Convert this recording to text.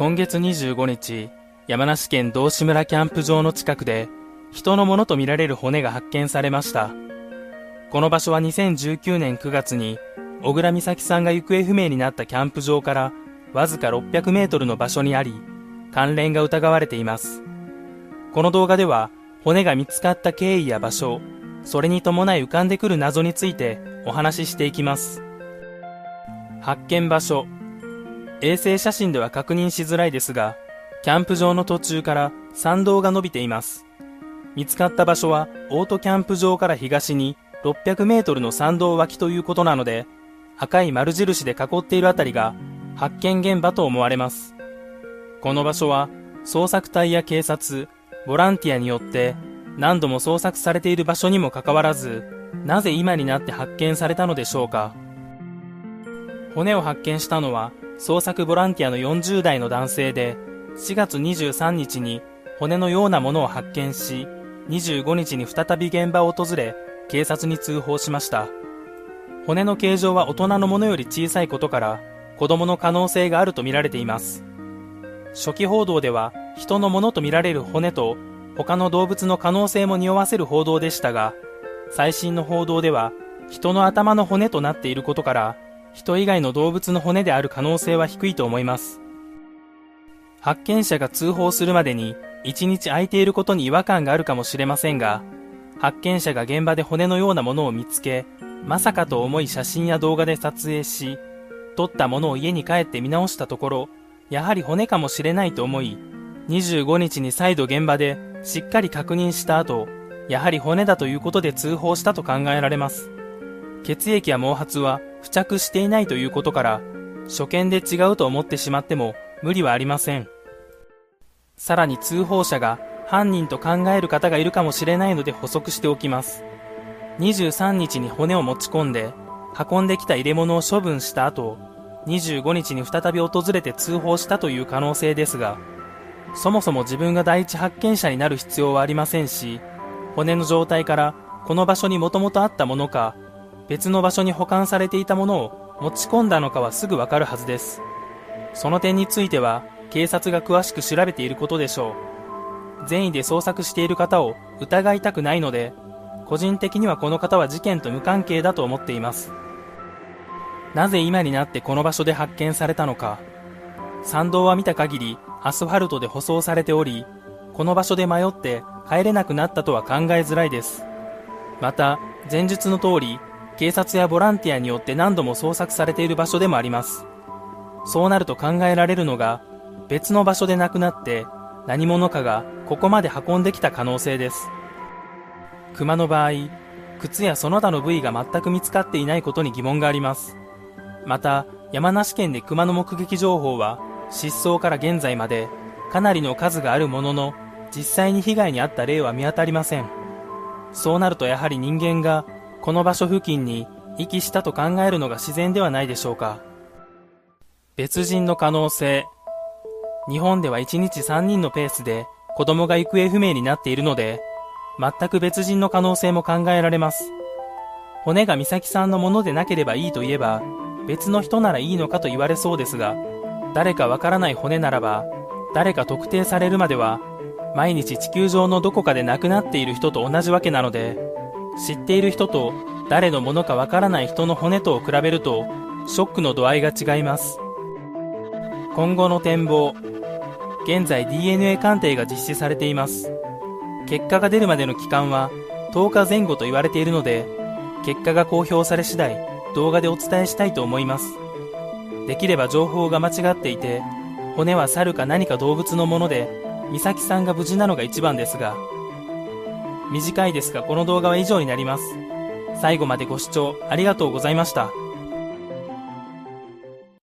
今月25日、山梨県道志村キャンプ場の近くで、人のものとみられる骨が発見されました。この場所は2019年9月に、小倉美咲さんが行方不明になったキャンプ場からわずか600メートルの場所にあり、関連が疑われています。この動画では、骨が見つかった経緯や場所、それに伴い浮かんでくる謎についてお話ししていきます。発見場所、衛星写真では確認しづらいですが、キャンプ場の途中から山道が伸びています。見つかった場所はオートキャンプ場から東に600メートルの山道脇ということなので、赤い丸印で囲っているあたりが発見現場と思われます。この場所は捜索隊や警察、ボランティアによって何度も捜索されている場所にもかかわらず、なぜ今になって発見されたのでしょうか。骨を発見したのは捜索ボランティアの40代の男性で、4月23日に骨のようなものを発見し、25日に再び現場を訪れ、警察に通報しました。骨の形状は大人のものより小さいことから、子供の可能性があるとみられています。初期報道では、人のものとみられる骨と、他の動物の可能性も匂わせる報道でしたが、最新の報道では、人の頭の骨となっていることから、人以外の動物の骨である可能性は低いと思います。発見者が通報するまでに1日空いていることに違和感があるかもしれませんが、発見者が現場で骨のようなものを見つけ、まさかと思い写真や動画で撮影し、撮ったものを家に帰って見直したところ、やはり骨かもしれないと思い、25日に再度現場でしっかり確認した後、やはり骨だということで通報したと考えられます。血液や毛髪は付着していないということから、初見で違うと思ってしまっても無理はありません。さらに通報者が犯人と考える方がいるかもしれないので補足しておきます。23日に骨を持ち込んで、運んできた入れ物を処分した後、25日に再び訪れて通報したという可能性ですが、そもそも自分が第一発見者になる必要はありませんし、骨の状態からこの場所にもともとあったものか、別の場所に保管されていたものを持ち込んだのかはすぐわかるはずです。その点については警察が詳しく調べていることでしょう。善意で捜索している方を疑いたくないので、個人的にはこの方は事件と無関係だと思っています。なぜ今になってこの場所で発見されたのか。山道は見た限りアスファルトで舗装されており、この場所で迷って帰れなくなったとは考えづらいです。また、前述の通り、警察やボランティアによって何度も捜索されている場所でもあります。そうなると考えられるのが、別の場所で亡くなって何者かがここまで運んできた可能性です。熊の場合、靴やその他の部位が全く見つかっていないことに疑問があります。また、山梨県で熊の目撃情報は、失踪から現在までかなりの数があるものの、実際に被害に遭った例は見当たりません。そうなるとやはり人間がこの場所付近に遺棄したと考えるのが自然ではないでしょうか。別人の可能性。日本では1日3人のペースで子供が行方不明になっているので、全く別人の可能性も考えられます。骨が美咲さんのものでなければいいと言えば、別の人ならいいのかと言われそうですが、誰かわからない骨ならば、誰か特定されるまでは、毎日地球上のどこかで亡くなっている人と同じわけなので、知っている人と誰のものかわからない人の骨とを比べるとショックの度合いが違います。今後の展望現在 DNA 鑑定が実施されています。結果が出るまでの期間は10日前後と言われているので結果が公表され次第動画でお伝えしたいと思います。できれば情報が間違っていて骨は猿か何か動物のもので美咲さんが無事なのが一番ですが短いですがこの動画は以上になります。最後までご視聴ありがとうございました。